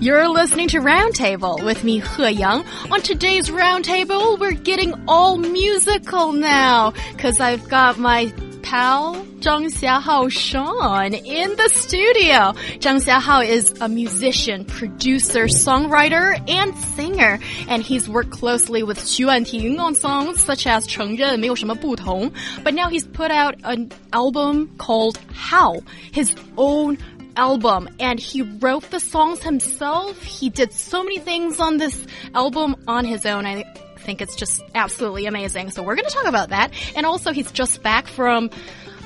You're listening to Roundtable with me, He Yang. On today's Roundtable, we're getting all musical now, cause I've got my pal, Zhang Xiahao Sean, in the studio. Zhang Xiahao is a musician, producer, songwriter, and singer, and he's worked closely with Xu Anting on songs such as 承认没有什么不同, but now he's put out an album called How, his own album and he wrote the songs himself. He did so many things on this album on his own. I think it's just absolutely amazing. So we're going to talk about that. And also he's just back from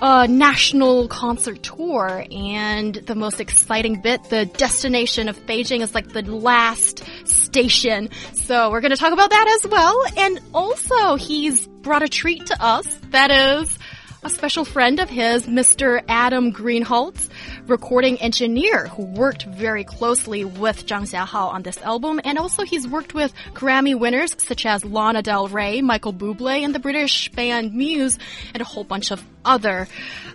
a national concert tour and the most exciting bit, the destination of Beijing is like the last station. So we're going to talk about that as well. And also he's brought a treat to us. That is a special friend of his, Mr. Adam Greenholz, recording engineer who worked very closely with Zhang Xiaohao on this album. And also he's worked with Grammy winners such as Lana Del Rey, Michael Bublé, and the British band Muse, and a whole bunch of other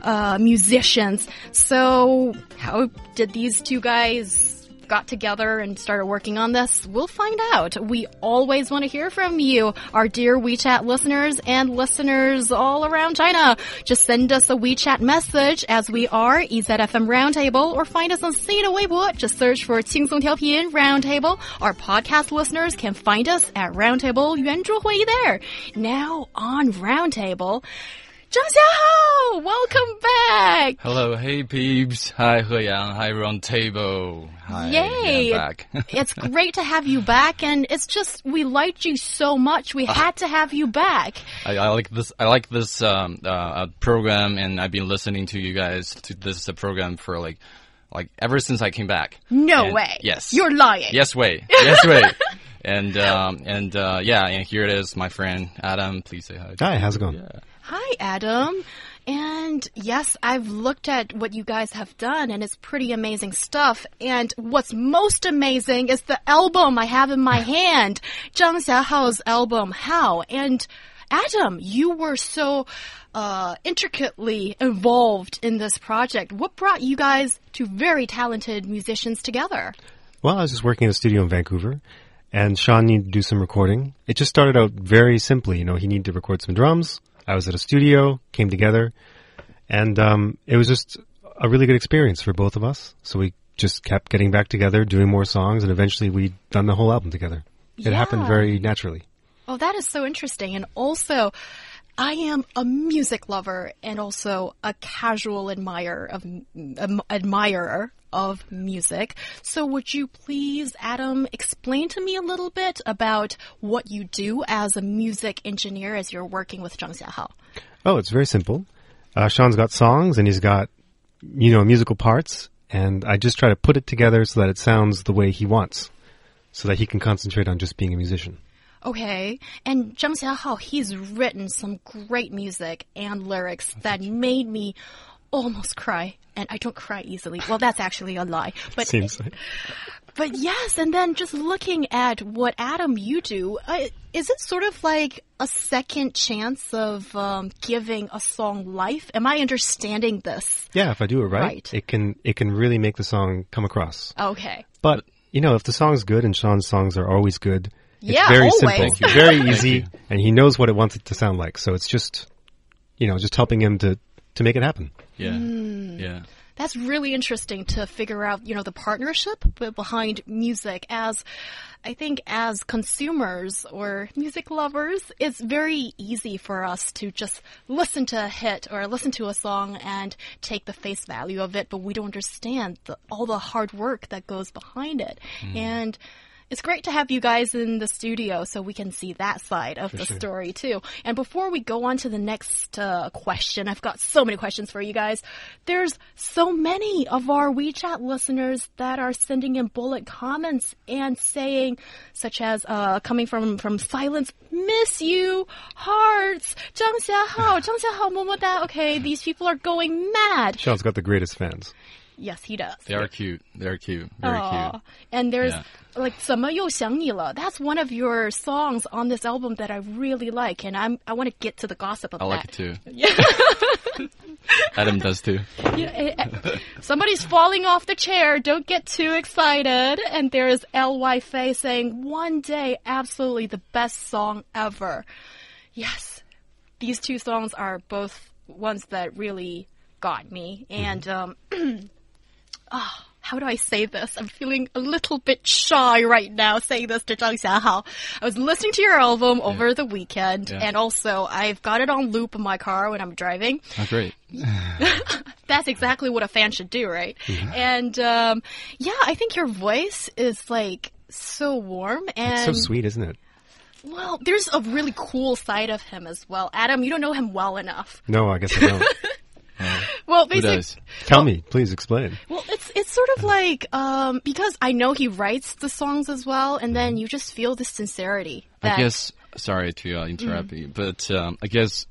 uh, musicians. So how did these two guys got together and started working on this? We'll find out. We always want to hear from you, our dear WeChat listeners and listeners all around China. Just send us a WeChat message as we are EZFM Roundtable or find us on Sina Weibo. Just search for 轻松调频 Roundtable. Our podcast listeners can find us at Roundtable 圆桌会议 there. Now on Roundtable. Zhang Xiahao, welcome back. Hello, hey peeps. Hi, He Yang. Hi, Roundtable. Hi, Yay! Back. it's great to have you back, and it's just we liked you so much, we had to have you back. I, I like this. I like this um, uh, uh, program, and I've been listening to you guys to this uh, program for like, like ever since I came back. No And- way. Yes. You're lying. Yes way. Yes way. And um, and uh, yeah, and here it is, my friend Adam. Please say hi. Hi, how's it going? Hi, Adam. And yes, I've looked at what you guys have done and it's pretty amazing stuff. And what's most amazing is the album I have in my hand. Zhang Xiaohao's album, How? And Adam, you were so uh, intricately involved in this project. What brought you guys two very talented musicians together? Well, I was just working in a studio in Vancouver, and Sean needed to do some recording. It just started out very simply. You know, he needed to record some drums. I was at a studio, came together, and um, it was just a really good experience for both of us. So we just kept getting back together, doing more songs, and eventually we done the whole album together. It happened very naturally. Oh, that is so interesting. And also, I am a music lover and also a casual admirer of um, admirer of music. So would you please, Adam, explain to me a little bit about what you do as a music engineer as you're working with Zhang Xiaohao? Oh, it's very simple. Uh, Sean's got songs and he's got, you know, musical parts, and I just try to put it together so that it sounds the way he wants, so that he can concentrate on just being a musician. Okay. And Zhang Xiaohao, he's written some great music and lyrics that made me almost cry. And I don't cry easily. Well, that's actually a lie. But Seems like. But yes, and then just looking at what Adam you do, uh, is it sort of like a second chance of um, giving a song life? Am I understanding this? Yeah, if I do it right, Right. it can it can really make the song come across. Okay. But you know, if the song's good and Sean's songs are always good, it's Yeah, very always. simple, very easy, and he knows what it wants it to sound like. So it's just, you know, just helping him to to make it happen. Yeah. Hmm. Yeah. That's really interesting to figure out, you know, the partnership behind music as I think as consumers or music lovers, it's very easy for us to just listen to a hit or listen to a song and take the face value of it, but we don't understand the, all the hard work that goes behind it. And it's great to have you guys in the studio so we can see that side of for the sure. story too. And before we go on to the next uh, question, I've got so many questions for you guys. There's so many of our WeChat listeners that are sending in bullet comments and saying, such as uh, coming from from silence, miss you, hearts, Zhang Xiaohao, Zhang Okay, these people are going mad. Sean's got the greatest fans. Yes, he does. They are cute. They are cute. Very Aw. cute. And there's Yeah. like 怎么又想你了? That's one of your songs on this album that I really like, and I'm I want to get to the gossip of I like that. it too. Yeah. Adam does too. Yeah, eh, eh, Somebody's falling off the chair. Don't get too excited. And there's L.Y. Faye saying, one day, absolutely the best song ever. Yes. These two songs are both ones that really got me. And, um, ah, how do I say this? I'm feeling a little bit shy right now saying this to Zhang Xiaohao. I was listening to your album over the weekend, Yeah. and also I've got it on loop in my car when I'm driving. Oh, great. That's exactly what a fan should do, right? And um, yeah, I think your voice is like so warm and so sweet, isn't it? well, there's a really cool side of him as well. Adam, you don't know him well enough. No, I guess I don't. Well, Who basically? Tell me, please explain. well, it's it's sort of like um, because I know he writes the songs as well, and then you just feel the sincerity. I guess. Sorry to uh, interrupt Mm. you, but um, I guess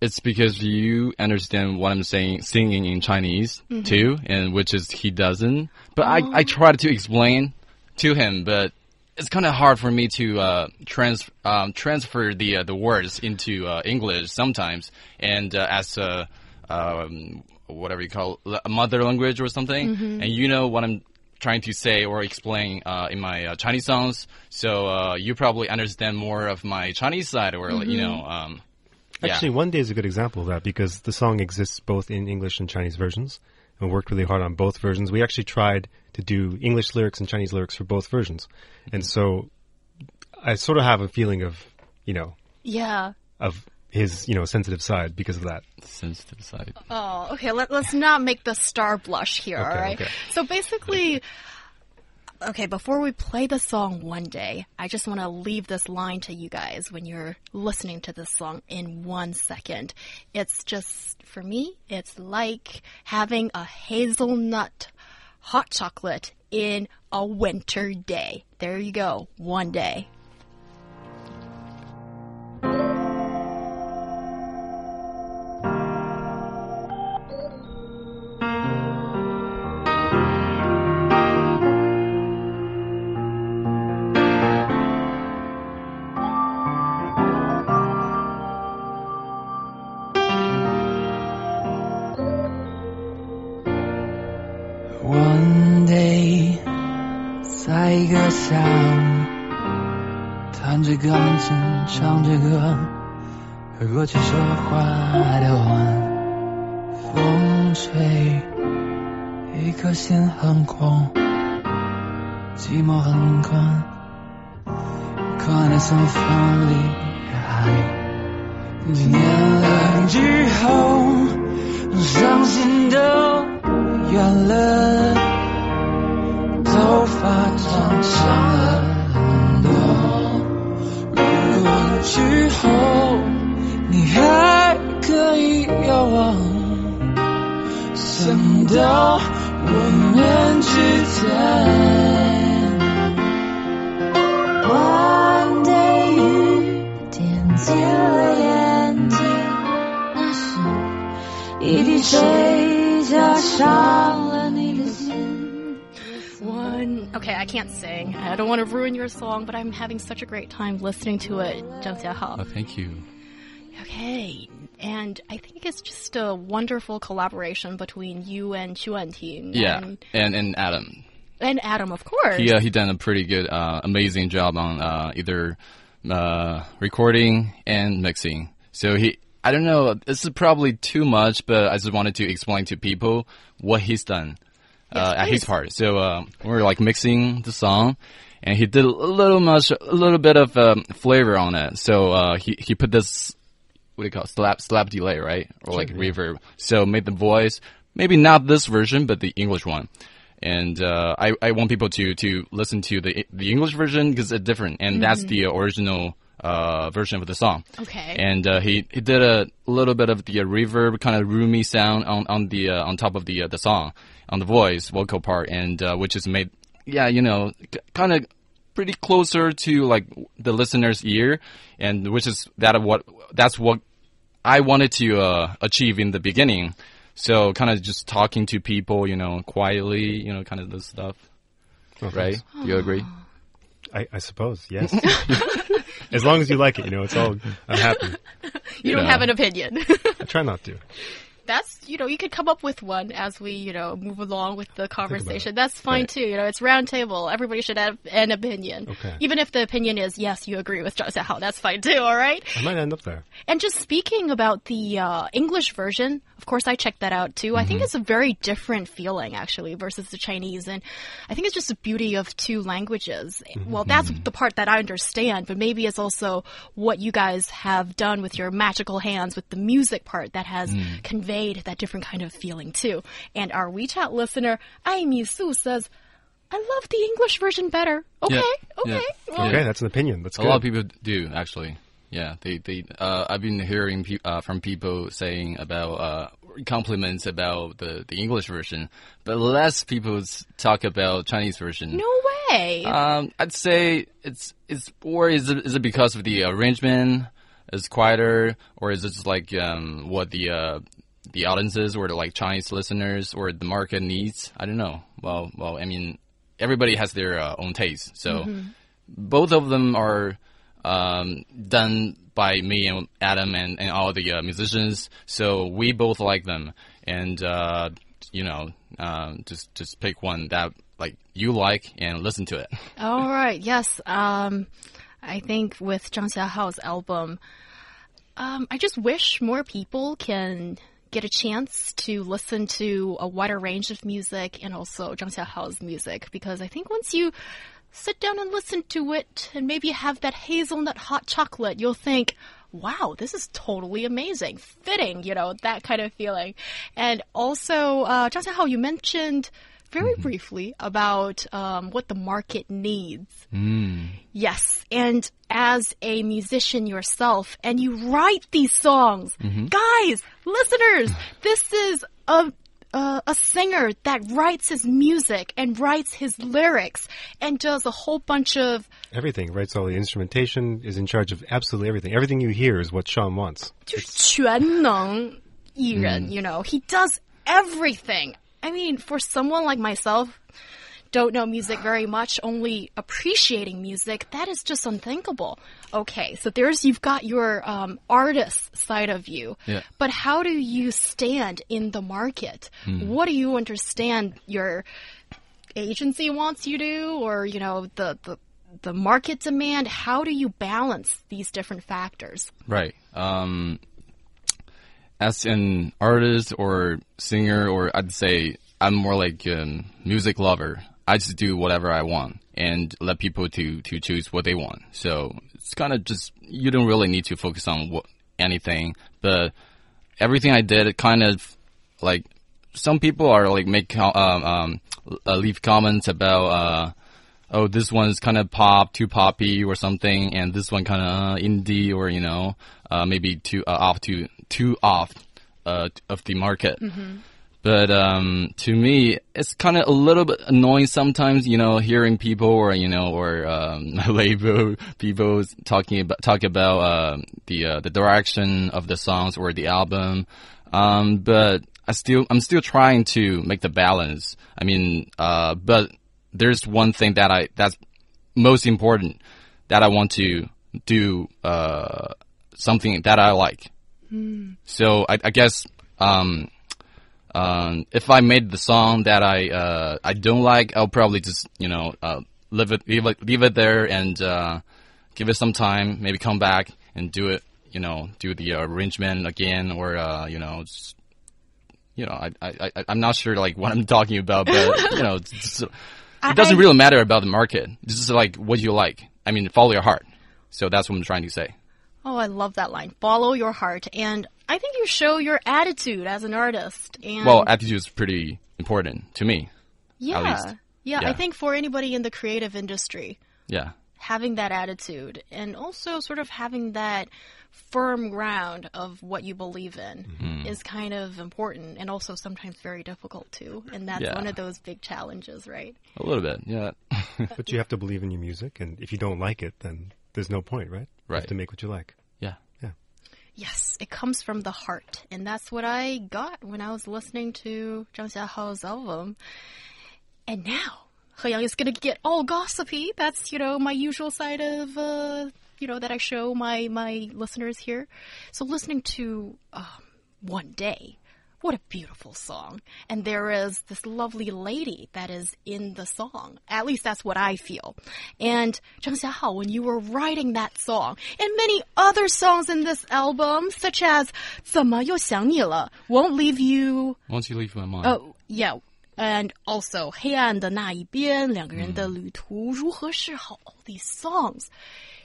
it's because you understand what I'm saying, singing in Chinese Mm-hmm. too, and which is he doesn't. But I Oh. I tried to explain to him, but it's kind of hard for me to uh, trans um, transfer the uh, the words into uh, English sometimes, and uh, as a um, whatever you call it, mother language or something, Mm-hmm. and you know what I'm trying to say or explain uh, in my uh, Chinese songs. So uh, you probably understand more of my Chinese side, or like, you know, um, yeah. Actually, One Day is a good example of that because the song exists both in English and Chinese versions and worked really hard on both versions. We actually tried to do English lyrics and Chinese lyrics for both versions. And so I sort of have a feeling of, you know, yeah. of his, you know, sensitive side because of that. sensitive side. Oh, okay. Let, let's not make the star blush here, all Okay, right? okay. So basically, okay, before we play the song one day, I just want to leave this line to you guys when you're listening to this song in one second. It's just, for me, it's like having a hazelnut hot chocolate in a winter day. There you go. One day. 在一个下午，弹着钢琴，唱着歌，和过去说话的晚，风吹，一颗心很空，寂寞很宽，宽的像风里的海。几年了之后，伤心的远了，头发想了很多。如果之后你还可以遥望，想到 can't sing. I don't want to ruin your song, but I'm having such a great time listening to it, Oh, thank you. Okay, and I think it's just a wonderful collaboration between you and Xu Anting. Yeah, And, and and Adam, and Adam, of course. he uh, he done a pretty good, uh, amazing job on uh, either uh, recording and mixing. So he, I don't know, this is probably too much, but I just wanted to explain to people what he's done uh, at his part. So uh, we were like mixing the song. And he did a little much, a little bit of um, flavor on it. So uh, he he put this what do you call it? slap slap delay, right? Or like reverb. So made the voice maybe not this version, but the English one. and uh, I I want people to to listen to the the English version because it's different, and that's the original uh, version of the song. Okay. And uh, he he did a little bit of the uh, reverb, kind of roomy sound on on the uh, on top of the uh, the song, on the voice vocal part, and uh, which is made, yeah, you know, kind of pretty closer to like the listener's ear, and which is that of what that's what I wanted to uh, achieve in the beginning. So kind of just talking to people, you know, quietly, you know, kind of this stuff, right? Do you agree? I, I suppose, yes. as long as you like it, you know, it's all, I'm happy. you don't Yeah. have an opinion. I try not to. That's, you know, you could come up with one as we, you know, move along with the conversation. That's fine Right. too. You know, it's round table. Everybody should have an opinion. Okay. Even if the opinion is, yes, you agree with Zhang Xiaohao, that's fine too, alright? I might end up there. And just speaking about the uh, English version, of course, I checked that out too. I Mm-hmm. think it's a very different feeling actually versus the Chinese, and I think it's just the beauty of two languages. Mm-hmm. Well, that's the part that I understand, but maybe it's also what you guys have done with your magical hands with the music part that has Mm. conveyed that different kind of feeling too. And our WeChat listener, Ai Mi Su says. I love the English version better. Okay, Yeah, okay. yeah. Well, Okay, that's an opinion. That's A good. lot of people do actually. Yeah, they they. Uh, I've been hearing pe uh, from people saying about uh, compliments about the the English version, but less people talk about Chinese version. No way. Um, I'd say it's it's or is it is it because of the arrangement is quieter, or is it just like um what the uh the audiences or the like Chinese listeners or the market needs? I don't know. Well, well, I mean, everybody has their uh, own taste, so both of them are um, done by me and Adam and, and all the uh, musicians. So we both like them, and uh, you know, um, just just pick one that like you like and listen to it. All right. Yes. Um, I think with Zhang Xiaohao's album, um, I just wish more people can get a chance to listen to a wider range of music and also Zhang Xiaohao's music because I think once you sit down and listen to it and maybe have that hazelnut hot chocolate, you'll think, wow, this is totally amazing, fitting, you know, that kind of feeling. And also, uh, Zhang Xiaohao, you mentioned very briefly about um, what the market needs. Yes, and as a musician yourself, and you write these songs, guys, listeners, this is a. Uh, a singer that writes his music and writes his lyrics and does a whole bunch of Everything, writes all the instrumentation, is in charge of absolutely everything. Everything you hear is what Sean wants. 就是全能艺人, you know, he does everything. I mean, for someone like myself, don't know music very much, only appreciating music, that is just unthinkable. Okay, so there's, you've got your um, artist side of you. Yeah. But how do you stand in the market? What do you understand your agency wants you to, or, you know, the, the, the market demand? How do you balance these different factors? Right. Um, as an artist or singer, or I'd say I'm more like a music lover. I just do whatever I want and let people to to choose what they want. So it's kind of just you don't really need to focus on what anything, but everything I did, it kind of like some people are like make um, um, leave comments about uh, oh this one's kind of pop too poppy or something, and this one kind of uh, indie or you know uh, maybe too uh, off too too off uh, of the market. But um, to me, it's kind of a little bit annoying sometimes, you know, hearing people or you know, or um, label people talking about talk about uh, the uh, the direction of the songs or the album. Um, but I still I'm still trying to make the balance. I mean, uh, but there's one thing that I that's most important that I want to do uh, something that I like. So I, I guess um, um, if I made the song that I uh, I don't like, I'll probably just you know uh, leave it leave it leave it there and uh, give it some time, maybe come back and do it. You know, do the arrangement again, or uh, you know, just, you know, I, I I I'm not sure like what I'm talking about, but you know, it doesn't really matter about the market. This is like what you like. I mean, follow your heart. So that's what I'm trying to say. Oh, I love that line. Follow your heart. And I think you show your attitude as an artist. And Well, attitude is pretty important to me. Yeah. least. yeah. I think for anybody in the creative industry, Yeah. having that attitude and also sort of having that firm ground of what you believe in Mm-hmm. is kind of important and also sometimes very difficult too. And that's Yeah. one of those big challenges, right? A little bit. Yeah. But you have to believe in your music, and if you don't like it, then there's no point, right? You have Right. to make what you like. Yeah. Yeah. Yes, it comes from the heart. And that's what I got when I was listening to Zhang Xiaohao's album. And now, He Yang is going to get all gossipy. That's, you know, my usual side of, uh, you know, that I show my, my listeners here. So listening to um, One Day, what a beautiful song. And there is this lovely lady that is in the song. At least that's what I feel. And Zhang Xiahao, when you were writing that song, and many other songs in this album, such as 怎么又想你了, Won't Leave You, Once you leave my mind. Oh, yeah. And also, 黑暗的那一边，两个人的旅途，如何是好 all these songs.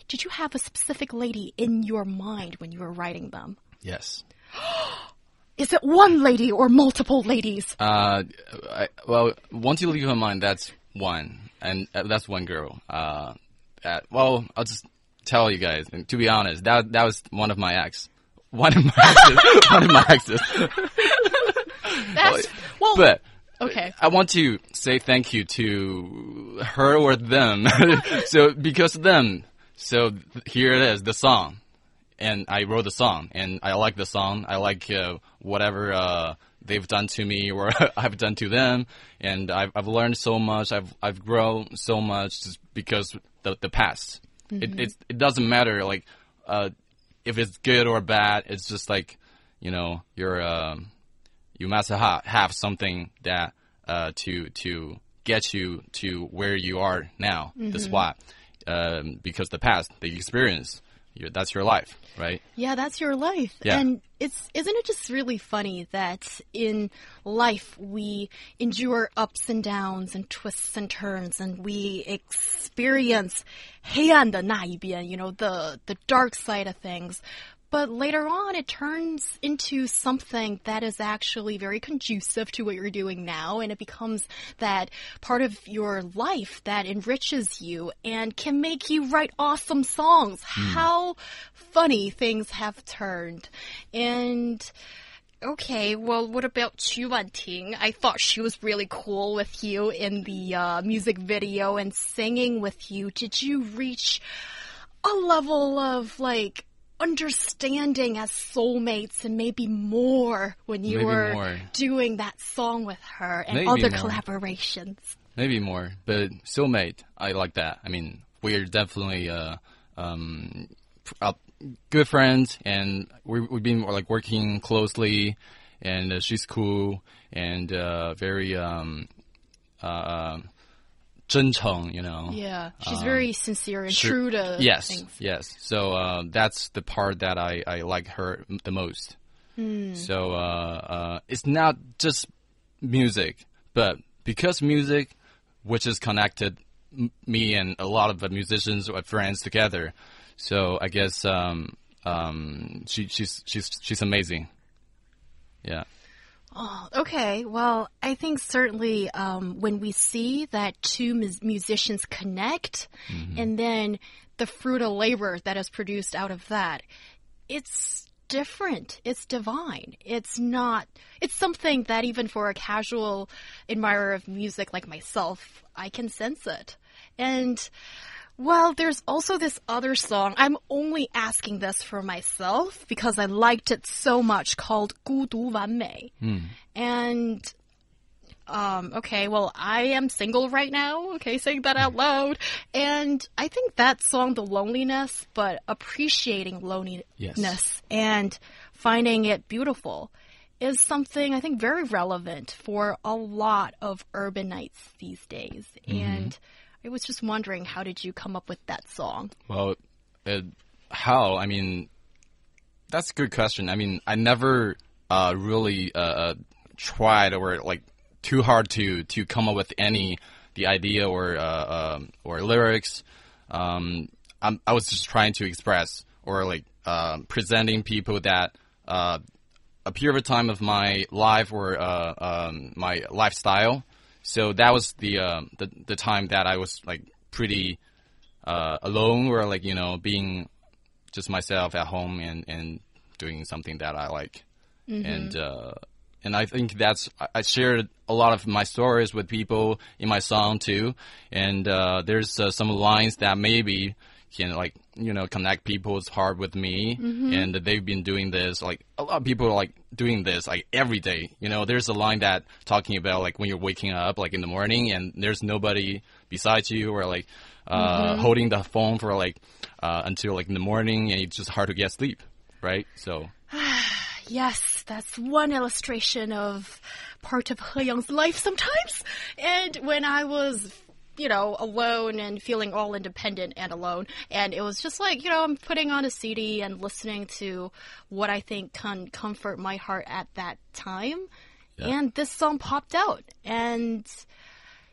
Did you have a specific lady in your mind when you were writing them? Yes. Is it one lady or multiple ladies? Uh, I, well, once you leave my mind, that's one, and uh, that's one girl. Uh, uh, well, I'll just tell you guys. And to be honest, that that was one of my ex. One of my exes. one of my exes. That's, well, But okay. I want to say thank you to her or them. so because of them, so here it is, the song, and I wrote the song, and I like the song. I like uh, whatever uh, they've done to me or I've done to them, and I've I've learned so much. I've I've grown so much just because the the past. It it it doesn't matter like uh, if it's good or bad. It's just like you know you're. Um, you must ha- have something that uh, to to get you to where you are now. That's why, um, because the past, the experience, your, that's your life, right? Yeah, that's your life. Yeah. And it's isn't it just really funny that in life we endure ups and downs and twists and turns and we experience 黑暗的那一边, you know, the the dark side of things. but later on, it turns into something that is actually very conducive to what you're doing now, and it becomes that part of your life that enriches you and can make you write awesome songs. How funny things have turned. And Okay, well, what about Chu Wanting? I thought she was really cool with you in the uh, music video and singing with you. Did you reach a level of like understanding as soulmates and maybe more when you Maybe were more. doing that song with her and Maybe other more. collaborations? Maybe more, but soulmate, I like that. I mean, we're definitely uh, um, uh, good friends, and we, we've been like working closely, and uh, she's cool and uh, very um, 真诚, you know. Yeah, she's very sincere and true to yes, things. yes. So uh, that's the part that I, I like her the most. Hmm. So uh, uh, it's not just music, but because music, which is connected me and a lot of the musicians or friends together. So I guess um, um, she, she's she's she's amazing. Yeah. Oh, okay. Well, I think certainly um, when we see that two mus- musicians connect and then the fruit of labor that is produced out of that, it's different. It's divine. It's not, it's something that even for a casual admirer of music like myself, I can sense it. And well, there's also this other song. I'm only asking this for myself because I liked it so much called 孤独完美. And um, okay, well, I am single right now. Okay, saying that out loud. And I think that song, The Loneliness, but appreciating loneliness Yes. and finding it beautiful is something I think very relevant for a lot of urbanites these days. And I was just wondering, how did you come up with that song? Well, uh, how? I mean, that's a good question. I mean, I never uh, really uh, uh, tried or like too hard to to come up with any the idea or uh, um, or lyrics. Um, I was just trying to express or like uh, presenting people that uh, a period of time of my life or uh, um, my lifestyle. So that was the uh, the the time that I was like pretty uh, alone, or like you know being just myself at home and and doing something that I like, and uh, and I think that's I- I shared a lot of my stories with people in my song too, and uh, there's uh, some lines that maybe can like you know connect people's heart with me, and they've been doing this like a lot of people are like doing this like every day. You know, there's a line that talking about like when you're waking up like in the morning and there's nobody beside you or like uh, holding the phone for like uh, until like in the morning and it's just hard to get sleep, right? So. Yes, that's one illustration of part of He Yang's life sometimes. And when I was, you know, alone and feeling all independent and alone, and it was just like, you know, I'm putting on a CD and listening to what I think can comfort my heart at that time. And this song popped out. And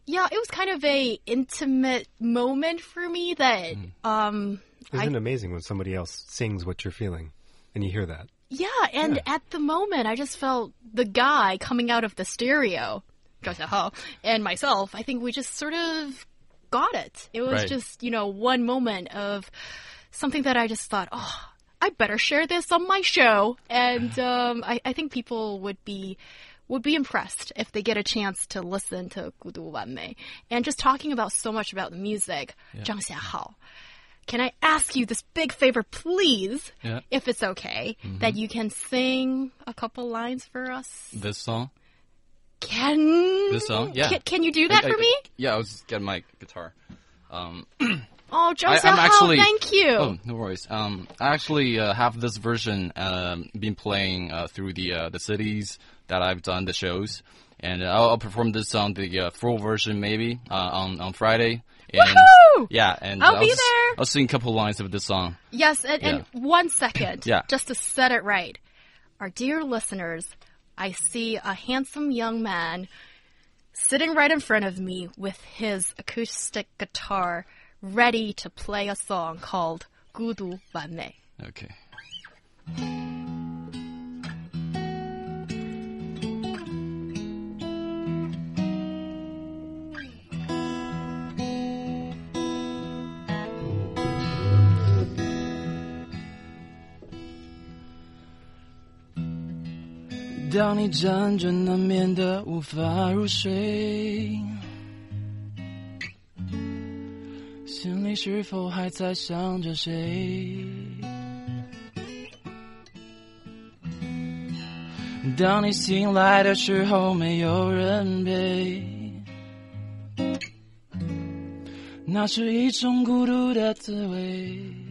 yeah, it was kind of a intimate moment for me that um Isn't it amazing when somebody else sings what you're feeling and you hear that? Yeah, and at the moment, I just felt the guy coming out of the stereo, Joseph uh-huh. and myself, I think we just sort of got it. It was right. just, you know, one moment of something that I just thought, oh, I better share this on my show. And um, I, I, think people would be would be impressed if they get a chance to listen to Gudu Wanmei. And just talking about so much about the music, yeah. Zhang Xiaohao can I ask you this big favor, please, yeah. if it's okay, mm -hmm. that you can sing a couple lines for us? This song? Can This song? Yeah. Can, can you do that I- for I- me? Yeah, I was getting my guitar. Um, Oh, Zhang I, actually. thank you. Oh, no worries. Um, I actually uh, have this version um, been playing uh, through the uh, the cities that I've done the shows, and I'll, I'll perform this song, the uh, full version maybe uh, on on Friday. And, Woohoo! Yeah, and I'll uh, be s- there. I'll sing a couple lines of this song. Yes, and, and one second, Yeah. just to set it right. Our dear listeners, I see a handsome young man sitting right in front of me with his acoustic guitar ready to play a song called 孤独完美. Okay. " 当你辗转难眠的无法入睡，心里是否还在想着谁？当你醒来的时候，没有人陪，那是一种孤独的滋味。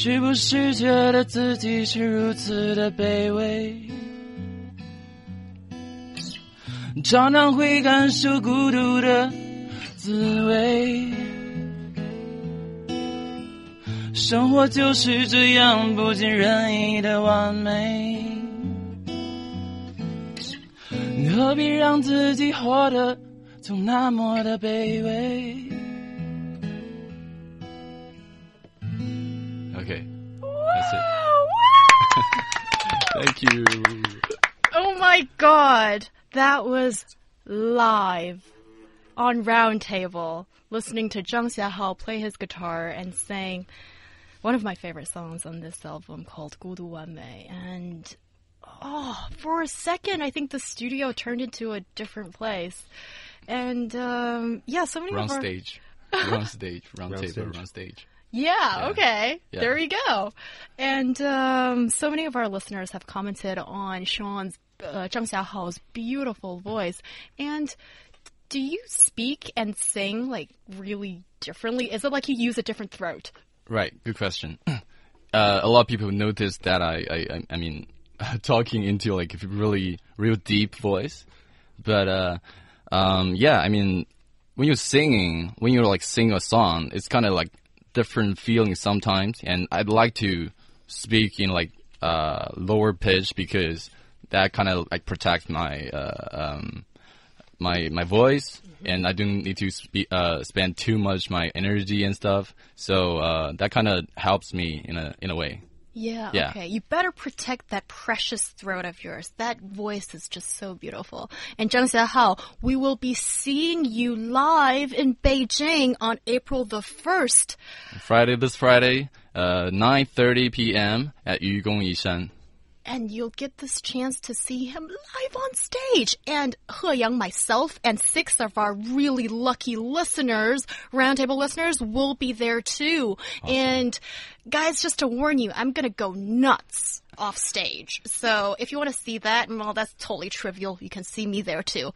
是不是觉得自己是如此的卑微？常常会感受孤独的滋味。生活就是这样不尽人意的完美，何必让自己活得总那么的卑微？Okay. That's it. Thank you. Oh my god. That was live on Roundtable, listening to Zhang Xiaohao play his guitar and sang one of my favorite songs on this album called Gudu Mei. And oh, for a second, I think the studio turned into a different place. And um, yeah, so many Round of our... stage, round stage, round, round table, stage. round stage. Yeah, okay. Yeah. There we go. And um, so many of our listeners have commented on Sean's, uh, Zhang Xiaohao's beautiful voice. And do you speak and sing like really differently? Is it like you use a different throat? Right. Good question. Uh, a lot of people notice that I, I, I- mean, talking into like a really, real deep voice. But, uh, um, yeah, I mean, when you're singing, when you're like singing a song, it's kind of like different feelings sometimes. And I'd like to speak in like, uh, lower pitch because that kind of like protects my, uh, um, my my voice, and I don't need to spe- uh, spend too much my energy and stuff. So uh, that kind of helps me in a in a way. Yeah, Yeah. okay. You better protect that precious throat of yours. That voice is just so beautiful. And Zhang Xiaohao, we will be seeing you live in Beijing on April the 1st. Friday this Friday, uh, 9:30 p.m. at Yugong Yishan. And you'll get this chance to see him live on stage. And He Yang, myself, and six of our really lucky listeners, roundtable listeners, will be there too. And guys, just to warn you, I'm gonna go nuts off stage. So if you want to see that, well, that's totally trivial. You can see me there too.